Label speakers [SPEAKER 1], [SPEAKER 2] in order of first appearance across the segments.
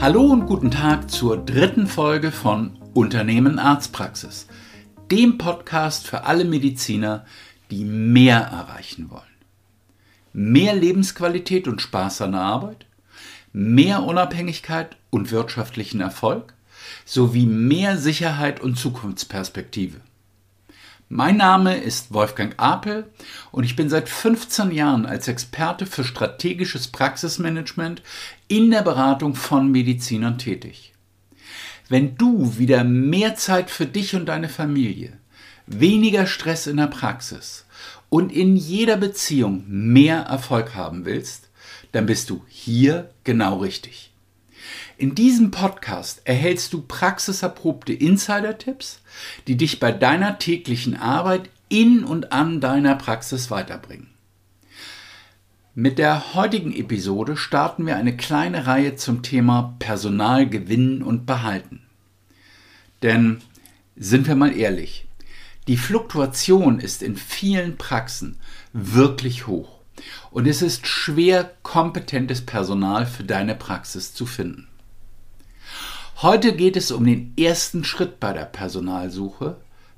[SPEAKER 1] Hallo und guten Tag zur dritten Folge von Unternehmen Arztpraxis, dem Podcast für alle Mediziner, die mehr erreichen wollen. Mehr Lebensqualität und Spaß an der Arbeit, mehr Unabhängigkeit und wirtschaftlichen Erfolg sowie mehr Sicherheit und Zukunftsperspektive. Mein Name ist Wolfgang Apel und ich bin seit 15 Jahren als Experte für strategisches Praxismanagement in der Beratung von Medizinern tätig. Wenn du wieder mehr Zeit für dich und deine Familie, weniger Stress in der Praxis und in jeder Beziehung mehr Erfolg haben willst, dann bist du hier genau richtig. In diesem Podcast erhältst du praxiserprobte Insider-Tipps, die dich bei deiner täglichen Arbeit in und an deiner Praxis weiterbringen. Mit der heutigen Episode starten wir eine kleine Reihe zum Thema Personal gewinnen und behalten. Denn sind wir mal ehrlich, die Fluktuation ist in vielen Praxen wirklich hoch und es ist schwer, kompetentes Personal für deine Praxis zu finden. Heute geht es um den ersten Schritt bei der Personalsuche,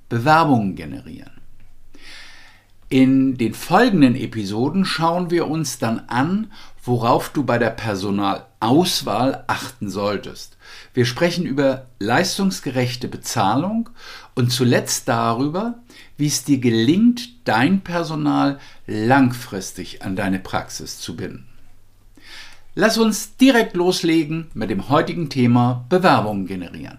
[SPEAKER 1] Bewerbungen generieren. In den folgenden Episoden schauen wir uns dann an, worauf du bei der Personalauswahl achten solltest. Wir sprechen über leistungsgerechte Bezahlung und zuletzt darüber, wie es dir gelingt, dein Personal langfristig an deine Praxis zu binden. Lass uns direkt loslegen mit dem heutigen Thema Bewerbungen generieren.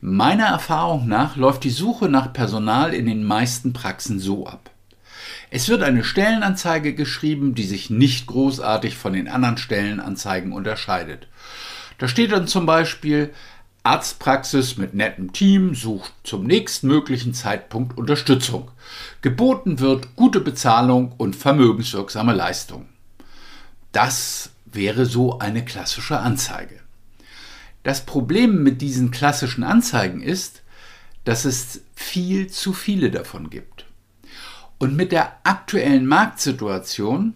[SPEAKER 1] Meiner Erfahrung nach läuft die Suche nach Personal in den meisten Praxen so ab. Es wird eine Stellenanzeige geschrieben, die sich nicht großartig von den anderen Stellenanzeigen unterscheidet. Da steht dann zum Beispiel Arztpraxis mit nettem Team sucht zum nächstmöglichen Zeitpunkt Unterstützung. Geboten wird gute Bezahlung und vermögenswirksame Leistung. Das wäre so eine klassische Anzeige. Das Problem mit diesen klassischen Anzeigen ist, dass es viel zu viele davon gibt. Und mit der aktuellen Marktsituation,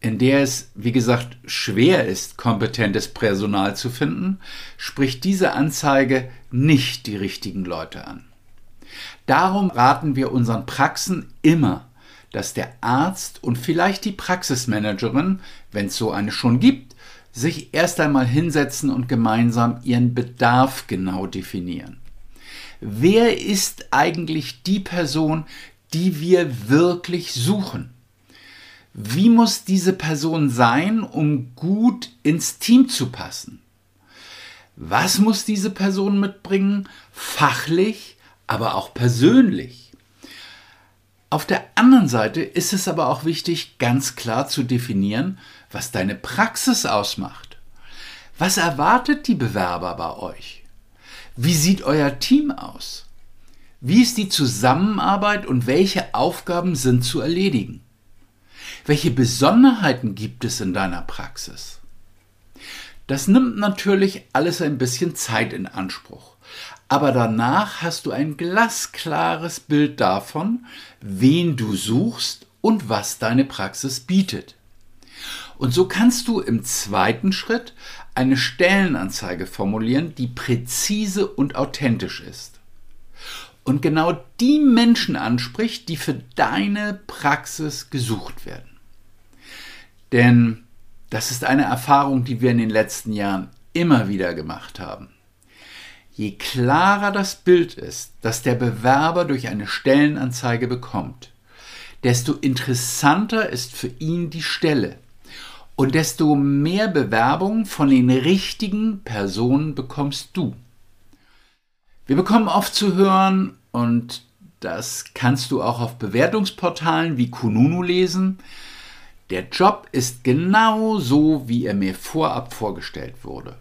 [SPEAKER 1] in der es, wie gesagt, schwer ist, kompetentes Personal zu finden, spricht diese Anzeige nicht die richtigen Leute an. Darum raten wir unseren Praxen immer, dass der Arzt und vielleicht die Praxismanagerin, wenn es so eine schon gibt, sich erst einmal hinsetzen und gemeinsam ihren Bedarf genau definieren. Wer ist eigentlich die Person, die wir wirklich suchen? Wie muss diese Person sein, um gut ins Team zu passen? Was muss diese Person mitbringen? Fachlich, aber auch persönlich. Auf der anderen Seite ist es aber auch wichtig, ganz klar zu definieren, was deine Praxis ausmacht. Was erwartet die Bewerber bei euch? Wie sieht euer Team aus? Wie ist die Zusammenarbeit und welche Aufgaben sind zu erledigen? Welche Besonderheiten gibt es in deiner Praxis? Das nimmt natürlich alles ein bisschen Zeit in Anspruch aber danach hast du ein glasklares Bild davon, wen du suchst und was deine Praxis bietet. Und so kannst du im zweiten Schritt eine Stellenanzeige formulieren, die präzise und authentisch ist. Und genau die Menschen anspricht, die für deine Praxis gesucht werden. Denn das ist eine Erfahrung, die wir in den letzten Jahren immer wieder gemacht haben. Je klarer das Bild ist, das der Bewerber durch eine Stellenanzeige bekommt, desto interessanter ist für ihn die Stelle und desto mehr Bewerbungen von den richtigen Personen bekommst du. Wir bekommen oft zu hören, und das kannst du auch auf Bewertungsportalen wie Kununu lesen, der Job ist genau so, wie er mir vorab vorgestellt wurde.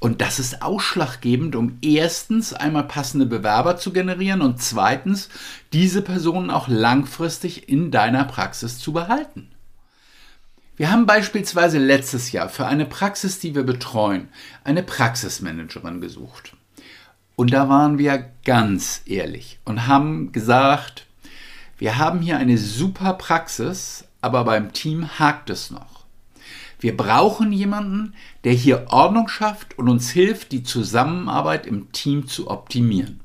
[SPEAKER 1] Und das ist ausschlaggebend, um erstens einmal passende Bewerber zu generieren und zweitens diese Personen auch langfristig in deiner Praxis zu behalten. Wir haben beispielsweise letztes Jahr für eine Praxis, die wir betreuen, eine Praxismanagerin gesucht. Und da waren wir ganz ehrlich und haben gesagt, wir haben hier eine super Praxis, aber beim Team hakt es noch. Wir brauchen jemanden, der hier Ordnung schafft und uns hilft, die Zusammenarbeit im Team zu optimieren.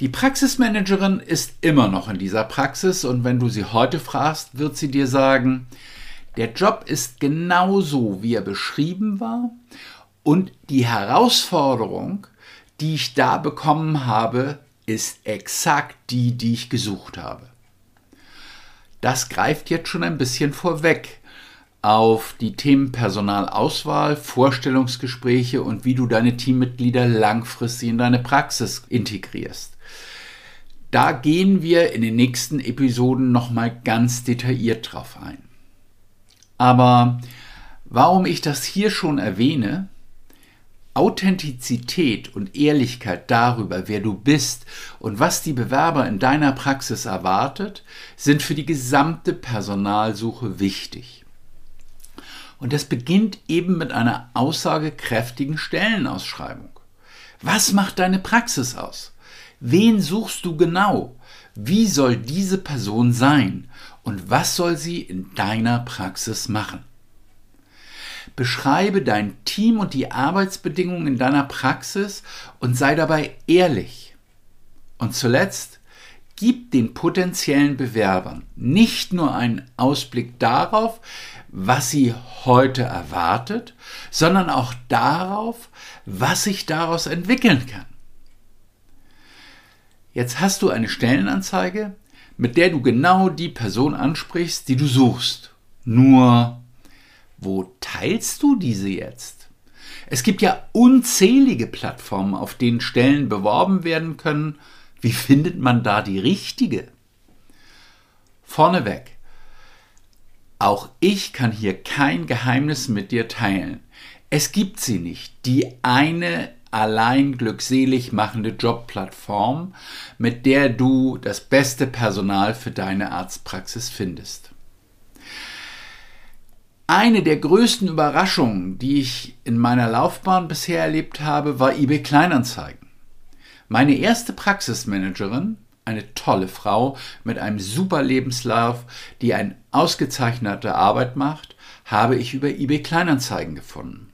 [SPEAKER 1] Die Praxismanagerin ist immer noch in dieser Praxis und wenn du sie heute fragst, wird sie dir sagen, der Job ist genauso, wie er beschrieben war und die Herausforderung, die ich da bekommen habe, ist exakt die, die ich gesucht habe. Das greift jetzt schon ein bisschen vorweg auf die Themen Personalauswahl, Vorstellungsgespräche und wie du deine Teammitglieder langfristig in deine Praxis integrierst. Da gehen wir in den nächsten Episoden nochmal ganz detailliert drauf ein. Aber warum ich das hier schon erwähne, Authentizität und Ehrlichkeit darüber, wer du bist und was die Bewerber in deiner Praxis erwartet, sind für die gesamte Personalsuche wichtig. Und das beginnt eben mit einer aussagekräftigen Stellenausschreibung. Was macht deine Praxis aus? Wen suchst du genau? Wie soll diese Person sein? Und was soll sie in deiner Praxis machen? Beschreibe dein Team und die Arbeitsbedingungen in deiner Praxis und sei dabei ehrlich. Und zuletzt, gib den potenziellen Bewerbern nicht nur einen Ausblick darauf, was sie heute erwartet, sondern auch darauf, was sich daraus entwickeln kann. Jetzt hast du eine Stellenanzeige, mit der du genau die Person ansprichst, die du suchst. Nur wo teilst du diese jetzt? Es gibt ja unzählige Plattformen, auf denen Stellen beworben werden können. Wie findet man da die richtige? Vorneweg. Auch ich kann hier kein Geheimnis mit dir teilen. Es gibt sie nicht. Die eine allein glückselig machende Jobplattform, mit der du das beste Personal für deine Arztpraxis findest. Eine der größten Überraschungen, die ich in meiner Laufbahn bisher erlebt habe, war eBay Kleinanzeigen. Meine erste Praxismanagerin, eine tolle Frau mit einem super Lebenslauf, die eine ausgezeichnete Arbeit macht, habe ich über eBay Kleinanzeigen gefunden.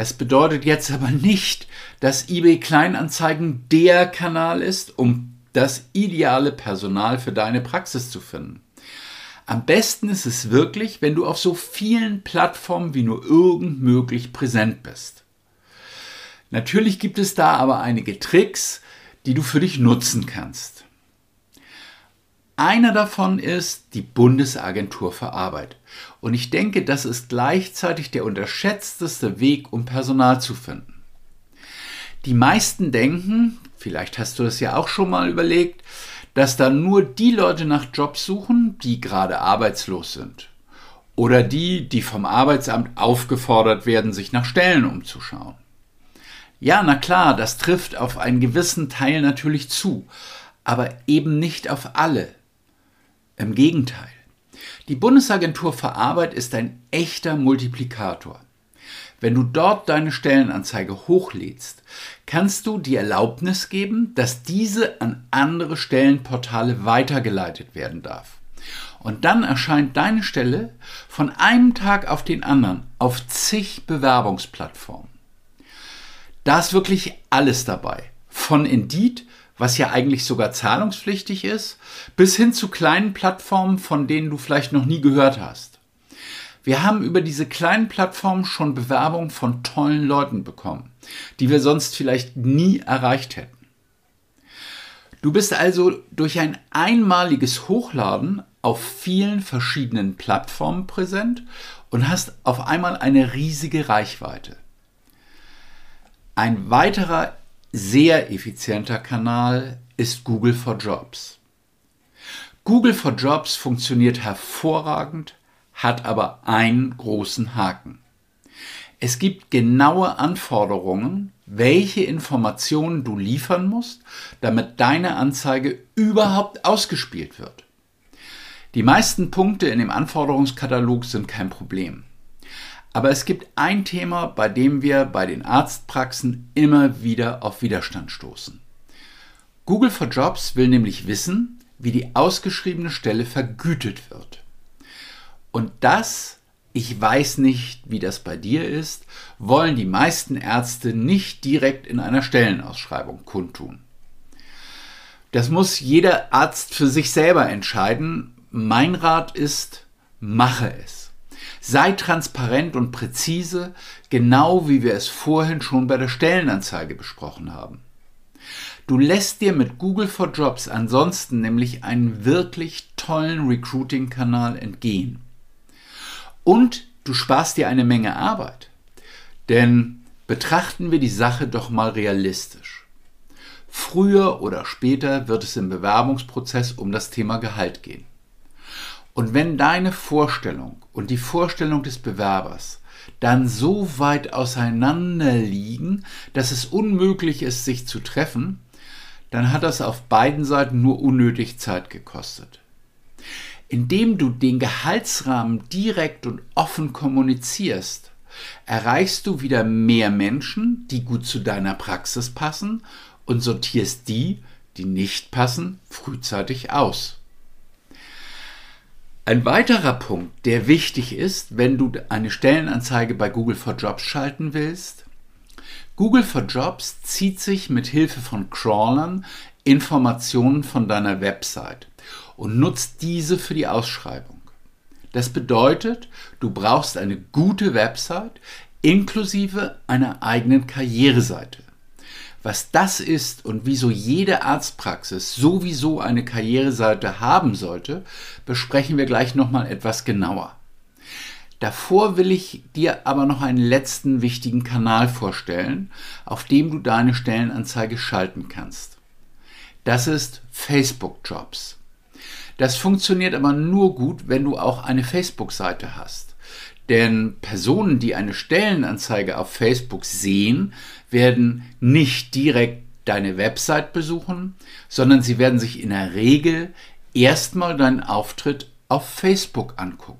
[SPEAKER 1] Das bedeutet jetzt aber nicht, dass eBay Kleinanzeigen der Kanal ist, um das ideale Personal für deine Praxis zu finden. Am besten ist es wirklich, wenn du auf so vielen Plattformen wie nur irgend möglich präsent bist. Natürlich gibt es da aber einige Tricks, die du für dich nutzen kannst. Einer davon ist die Bundesagentur für Arbeit. Und ich denke, das ist gleichzeitig der unterschätzteste Weg, um Personal zu finden. Die meisten denken, vielleicht hast du das ja auch schon mal überlegt, dass da nur die Leute nach Jobs suchen, die gerade arbeitslos sind. Oder die, die vom Arbeitsamt aufgefordert werden, sich nach Stellen umzuschauen. Ja, na klar, das trifft auf einen gewissen Teil natürlich zu, aber eben nicht auf alle. Im Gegenteil. Die Bundesagentur für Arbeit ist ein echter Multiplikator. Wenn du dort deine Stellenanzeige hochlädst, kannst du die Erlaubnis geben, dass diese an andere Stellenportale weitergeleitet werden darf. Und dann erscheint deine Stelle von einem Tag auf den anderen auf zig Bewerbungsplattformen. Da ist wirklich alles dabei. Von Indeed, was ja eigentlich sogar zahlungspflichtig ist, bis hin zu kleinen Plattformen, von denen du vielleicht noch nie gehört hast. Wir haben über diese kleinen Plattformen schon Bewerbungen von tollen Leuten bekommen, die wir sonst vielleicht nie erreicht hätten. Du bist also durch ein einmaliges Hochladen auf vielen verschiedenen Plattformen präsent und hast auf einmal eine riesige Reichweite. Ein weiterer sehr effizienter Kanal ist Google for Jobs. Google for Jobs funktioniert hervorragend, hat aber einen großen Haken. Es gibt genaue Anforderungen, welche Informationen du liefern musst, damit deine Anzeige überhaupt ausgespielt wird. Die meisten Punkte in dem Anforderungskatalog sind kein Problem. Aber es gibt ein Thema, bei dem wir bei den Arztpraxen immer wieder auf Widerstand stoßen. Google for Jobs will nämlich wissen, wie die ausgeschriebene Stelle vergütet wird. Und das ich weiß nicht, wie das bei dir ist, wollen die meisten Ärzte nicht direkt in einer Stellenausschreibung kundtun. Das muss jeder Arzt für sich selber entscheiden. Mein Rat ist, mache es. Sei transparent und präzise, genau wie wir es vorhin schon bei der Stellenanzeige besprochen haben. Du lässt dir mit Google for Jobs ansonsten nämlich einen wirklich tollen Recruiting-Kanal entgehen. Und du sparst dir eine Menge Arbeit. Denn betrachten wir die Sache doch mal realistisch. Früher oder später wird es im Bewerbungsprozess um das Thema Gehalt gehen. Und wenn deine Vorstellung und die Vorstellung des Bewerbers dann so weit auseinander liegen, dass es unmöglich ist, sich zu treffen, dann hat das auf beiden Seiten nur unnötig Zeit gekostet. Indem du den Gehaltsrahmen direkt und offen kommunizierst, erreichst du wieder mehr Menschen, die gut zu deiner Praxis passen und sortierst die, die nicht passen, frühzeitig aus. Ein weiterer Punkt, der wichtig ist, wenn du eine Stellenanzeige bei Google for Jobs schalten willst, Google for Jobs zieht sich mit Hilfe von Crawlern Informationen von deiner Website und nutzt diese für die Ausschreibung. Das bedeutet, du brauchst eine gute Website inklusive einer eigenen Karriereseite. Was das ist und wieso jede Arztpraxis sowieso eine Karriereseite haben sollte, besprechen wir gleich nochmal etwas genauer. Davor will ich dir aber noch einen letzten wichtigen Kanal vorstellen, auf dem du deine Stellenanzeige schalten kannst. Das ist Facebook Jobs. Das funktioniert aber nur gut, wenn du auch eine Facebook-Seite hast. Denn Personen, die eine Stellenanzeige auf Facebook sehen, werden nicht direkt deine Website besuchen, sondern sie werden sich in der Regel erstmal deinen Auftritt auf Facebook angucken.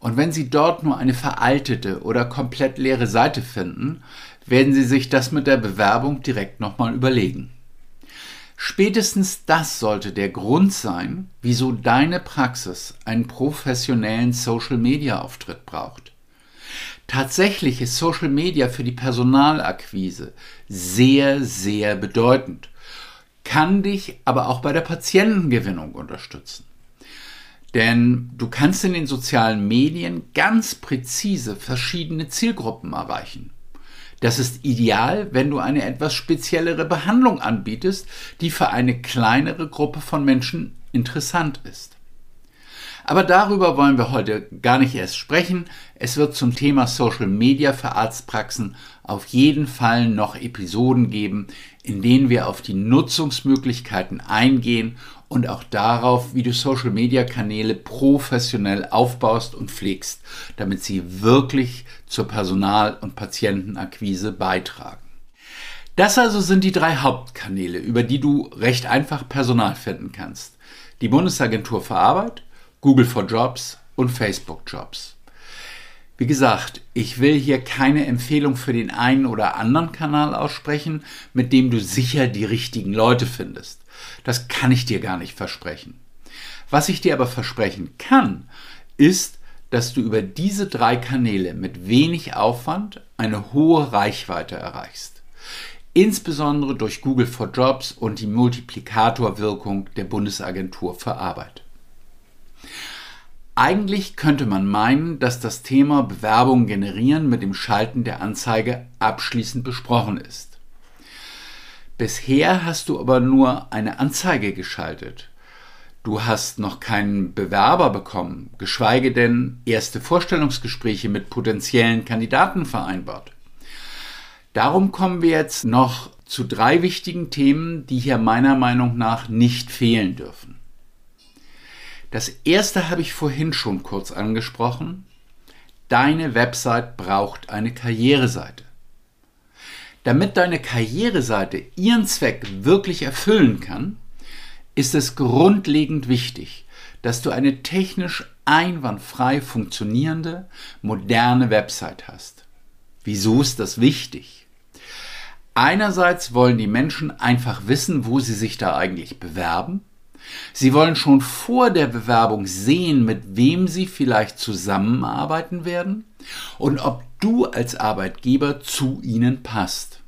[SPEAKER 1] Und wenn sie dort nur eine veraltete oder komplett leere Seite finden, werden sie sich das mit der Bewerbung direkt nochmal überlegen. Spätestens das sollte der Grund sein, wieso deine Praxis einen professionellen Social-Media-Auftritt braucht. Tatsächlich ist Social Media für die Personalakquise sehr, sehr bedeutend, kann dich aber auch bei der Patientengewinnung unterstützen. Denn du kannst in den sozialen Medien ganz präzise verschiedene Zielgruppen erreichen. Das ist ideal, wenn du eine etwas speziellere Behandlung anbietest, die für eine kleinere Gruppe von Menschen interessant ist. Aber darüber wollen wir heute gar nicht erst sprechen. Es wird zum Thema Social Media für Arztpraxen auf jeden Fall noch Episoden geben, in denen wir auf die Nutzungsmöglichkeiten eingehen und auch darauf, wie du Social Media Kanäle professionell aufbaust und pflegst, damit sie wirklich zur Personal- und Patientenakquise beitragen. Das also sind die drei Hauptkanäle, über die du recht einfach Personal finden kannst. Die Bundesagentur für Arbeit, Google for Jobs und Facebook Jobs. Wie gesagt, ich will hier keine Empfehlung für den einen oder anderen Kanal aussprechen, mit dem du sicher die richtigen Leute findest. Das kann ich dir gar nicht versprechen. Was ich dir aber versprechen kann, ist, dass du über diese drei Kanäle mit wenig Aufwand eine hohe Reichweite erreichst. Insbesondere durch Google for Jobs und die Multiplikatorwirkung der Bundesagentur für Arbeit. Eigentlich könnte man meinen, dass das Thema Bewerbung generieren mit dem Schalten der Anzeige abschließend besprochen ist. Bisher hast du aber nur eine Anzeige geschaltet. Du hast noch keinen Bewerber bekommen, geschweige denn erste Vorstellungsgespräche mit potenziellen Kandidaten vereinbart. Darum kommen wir jetzt noch zu drei wichtigen Themen, die hier meiner Meinung nach nicht fehlen dürfen. Das erste habe ich vorhin schon kurz angesprochen. Deine Website braucht eine Karriereseite. Damit deine Karriereseite ihren Zweck wirklich erfüllen kann, ist es grundlegend wichtig, dass du eine technisch einwandfrei funktionierende, moderne Website hast. Wieso ist das wichtig? Einerseits wollen die Menschen einfach wissen, wo sie sich da eigentlich bewerben Sie wollen schon vor der Bewerbung sehen, mit wem Sie vielleicht zusammenarbeiten werden und ob du als Arbeitgeber zu ihnen passt.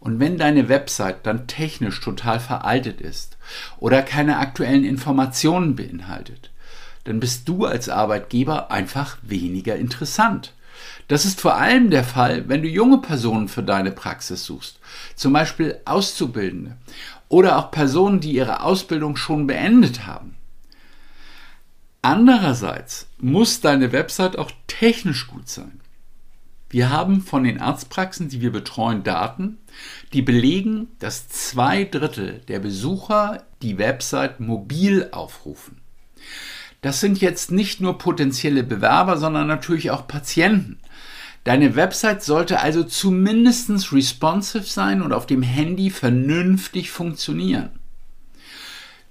[SPEAKER 1] Und wenn deine Website dann technisch total veraltet ist oder keine aktuellen Informationen beinhaltet, dann bist du als Arbeitgeber einfach weniger interessant. Das ist vor allem der Fall, wenn du junge Personen für deine Praxis suchst, zum Beispiel Auszubildende oder auch Personen, die ihre Ausbildung schon beendet haben. Andererseits muss deine Website auch technisch gut sein. Wir haben von den Arztpraxen, die wir betreuen, Daten, die belegen, dass zwei Drittel der Besucher die Website mobil aufrufen. Das sind jetzt nicht nur potenzielle Bewerber, sondern natürlich auch Patienten. Deine Website sollte also zumindest responsive sein und auf dem Handy vernünftig funktionieren.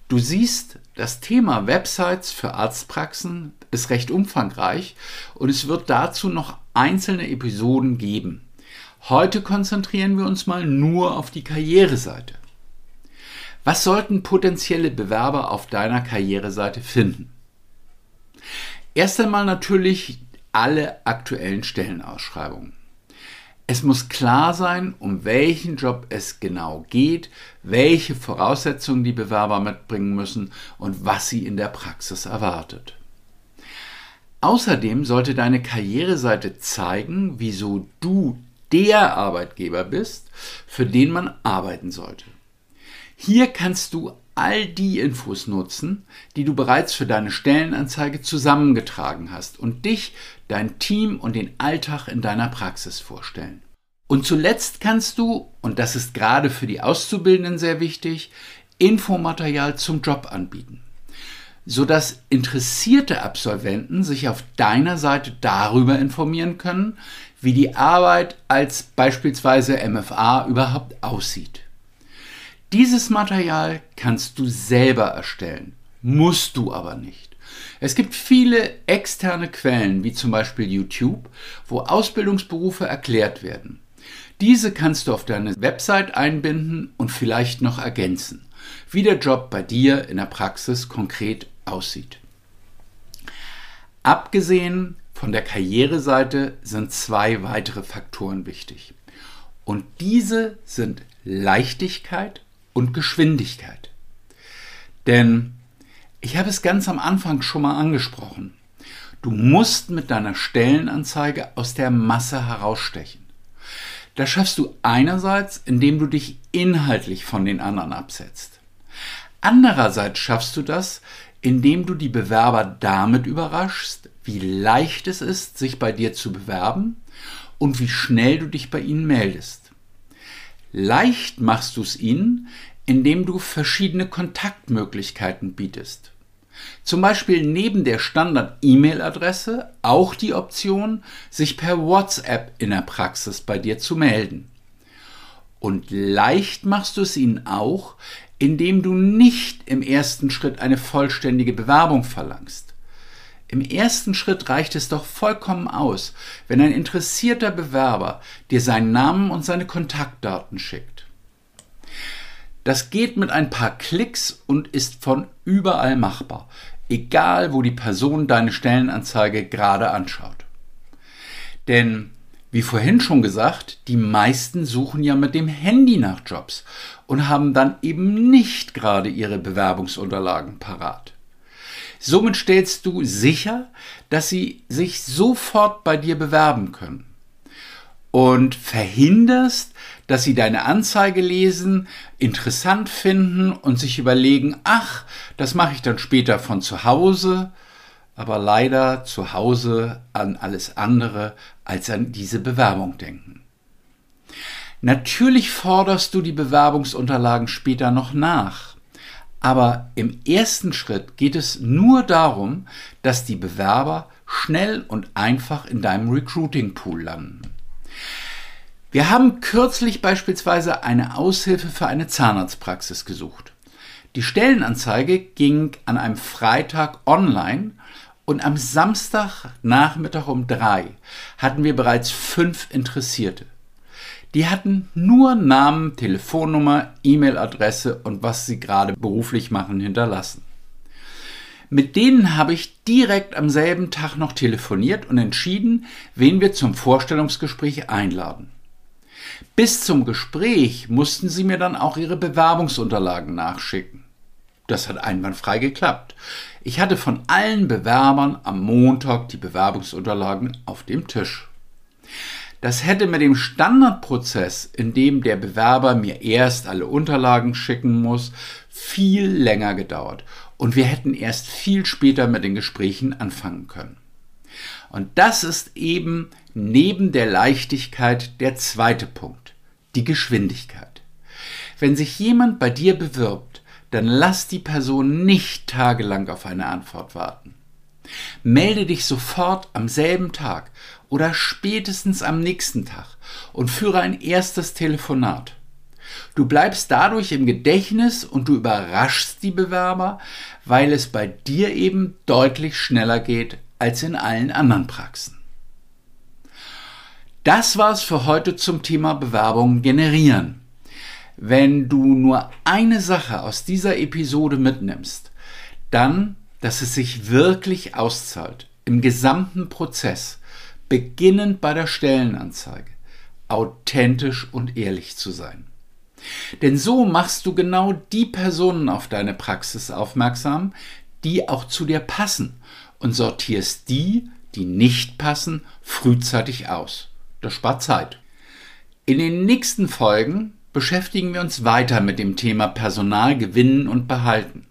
[SPEAKER 1] Du siehst, das Thema Websites für Arztpraxen ist recht umfangreich und es wird dazu noch einzelne Episoden geben. Heute konzentrieren wir uns mal nur auf die Karriereseite. Was sollten potenzielle Bewerber auf deiner Karriereseite finden? Erst einmal natürlich alle aktuellen Stellenausschreibungen. Es muss klar sein, um welchen Job es genau geht, welche Voraussetzungen die Bewerber mitbringen müssen und was sie in der Praxis erwartet. Außerdem sollte deine Karriereseite zeigen, wieso du der Arbeitgeber bist, für den man arbeiten sollte. Hier kannst du all die Infos nutzen, die du bereits für deine Stellenanzeige zusammengetragen hast und dich, dein Team und den Alltag in deiner Praxis vorstellen. Und zuletzt kannst du, und das ist gerade für die Auszubildenden sehr wichtig, Infomaterial zum Job anbieten, sodass interessierte Absolventen sich auf deiner Seite darüber informieren können, wie die Arbeit als beispielsweise MFA überhaupt aussieht. Dieses Material kannst du selber erstellen, musst du aber nicht. Es gibt viele externe Quellen, wie zum Beispiel YouTube, wo Ausbildungsberufe erklärt werden. Diese kannst du auf deine Website einbinden und vielleicht noch ergänzen, wie der Job bei dir in der Praxis konkret aussieht. Abgesehen von der Karriereseite sind zwei weitere Faktoren wichtig. Und diese sind Leichtigkeit und Geschwindigkeit. Denn ich habe es ganz am Anfang schon mal angesprochen. Du musst mit deiner Stellenanzeige aus der Masse herausstechen. Das schaffst du einerseits, indem du dich inhaltlich von den anderen absetzt. Andererseits schaffst du das, indem du die Bewerber damit überraschst, wie leicht es ist, sich bei dir zu bewerben und wie schnell du dich bei ihnen meldest. Leicht machst du es ihnen, indem du verschiedene Kontaktmöglichkeiten bietest. Zum Beispiel neben der Standard-E-Mail-Adresse auch die Option, sich per WhatsApp in der Praxis bei dir zu melden. Und leicht machst du es ihnen auch, indem du nicht im ersten Schritt eine vollständige Bewerbung verlangst. Im ersten Schritt reicht es doch vollkommen aus, wenn ein interessierter Bewerber dir seinen Namen und seine Kontaktdaten schickt. Das geht mit ein paar Klicks und ist von überall machbar, egal wo die Person deine Stellenanzeige gerade anschaut. Denn, wie vorhin schon gesagt, die meisten suchen ja mit dem Handy nach Jobs und haben dann eben nicht gerade ihre Bewerbungsunterlagen parat. Somit stellst du sicher, dass sie sich sofort bei dir bewerben können und verhinderst, dass sie deine Anzeige lesen, interessant finden und sich überlegen, ach, das mache ich dann später von zu Hause, aber leider zu Hause an alles andere als an diese Bewerbung denken. Natürlich forderst du die Bewerbungsunterlagen später noch nach. Aber im ersten Schritt geht es nur darum, dass die Bewerber schnell und einfach in deinem Recruiting Pool landen. Wir haben kürzlich beispielsweise eine Aushilfe für eine Zahnarztpraxis gesucht. Die Stellenanzeige ging an einem Freitag online und am Samstag Nachmittag um drei hatten wir bereits fünf Interessierte. Die hatten nur Namen, Telefonnummer, E-Mail-Adresse und was sie gerade beruflich machen hinterlassen. Mit denen habe ich direkt am selben Tag noch telefoniert und entschieden, wen wir zum Vorstellungsgespräch einladen. Bis zum Gespräch mussten sie mir dann auch ihre Bewerbungsunterlagen nachschicken. Das hat einwandfrei geklappt. Ich hatte von allen Bewerbern am Montag die Bewerbungsunterlagen auf dem Tisch. Das hätte mit dem Standardprozess, in dem der Bewerber mir erst alle Unterlagen schicken muss, viel länger gedauert und wir hätten erst viel später mit den Gesprächen anfangen können. Und das ist eben neben der Leichtigkeit der zweite Punkt, die Geschwindigkeit. Wenn sich jemand bei dir bewirbt, dann lass die Person nicht tagelang auf eine Antwort warten. Melde dich sofort am selben Tag oder spätestens am nächsten Tag und führe ein erstes Telefonat. Du bleibst dadurch im Gedächtnis und du überraschst die Bewerber, weil es bei dir eben deutlich schneller geht als in allen anderen Praxen. Das war's für heute zum Thema Bewerbungen generieren. Wenn du nur eine Sache aus dieser Episode mitnimmst, dann, dass es sich wirklich auszahlt, im gesamten Prozess, beginnend bei der Stellenanzeige, authentisch und ehrlich zu sein. Denn so machst du genau die Personen auf deine Praxis aufmerksam, die auch zu dir passen und sortierst die, die nicht passen, frühzeitig aus. Das spart Zeit. In den nächsten Folgen beschäftigen wir uns weiter mit dem Thema Personal gewinnen und behalten.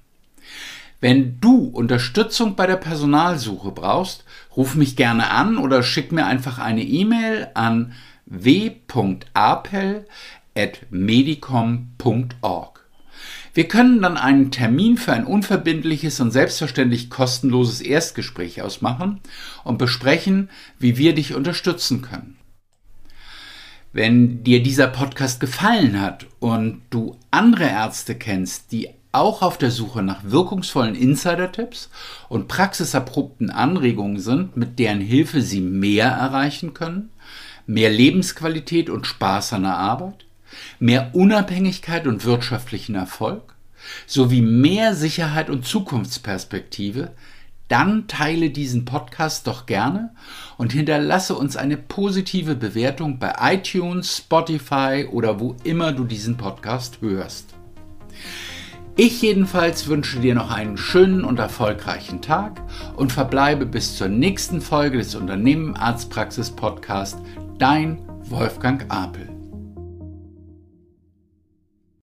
[SPEAKER 1] Wenn du Unterstützung bei der Personalsuche brauchst, ruf mich gerne an oder schick mir einfach eine E-Mail an w.apel.medicom.org. Wir können dann einen Termin für ein unverbindliches und selbstverständlich kostenloses Erstgespräch ausmachen und besprechen, wie wir dich unterstützen können. Wenn dir dieser Podcast gefallen hat und du andere Ärzte kennst, die auch auf der Suche nach wirkungsvollen Insider-Tipps und praxiserprobten Anregungen sind, mit deren Hilfe sie mehr erreichen können, mehr Lebensqualität und Spaß an der Arbeit, mehr Unabhängigkeit und wirtschaftlichen Erfolg, sowie mehr Sicherheit und Zukunftsperspektive, dann teile diesen Podcast doch gerne und hinterlasse uns eine positive Bewertung bei iTunes, Spotify oder wo immer du diesen Podcast hörst. Ich jedenfalls wünsche dir noch einen schönen und erfolgreichen Tag und verbleibe bis zur nächsten Folge des Unternehmen Arztpraxis Podcast. Dein Wolfgang Apel.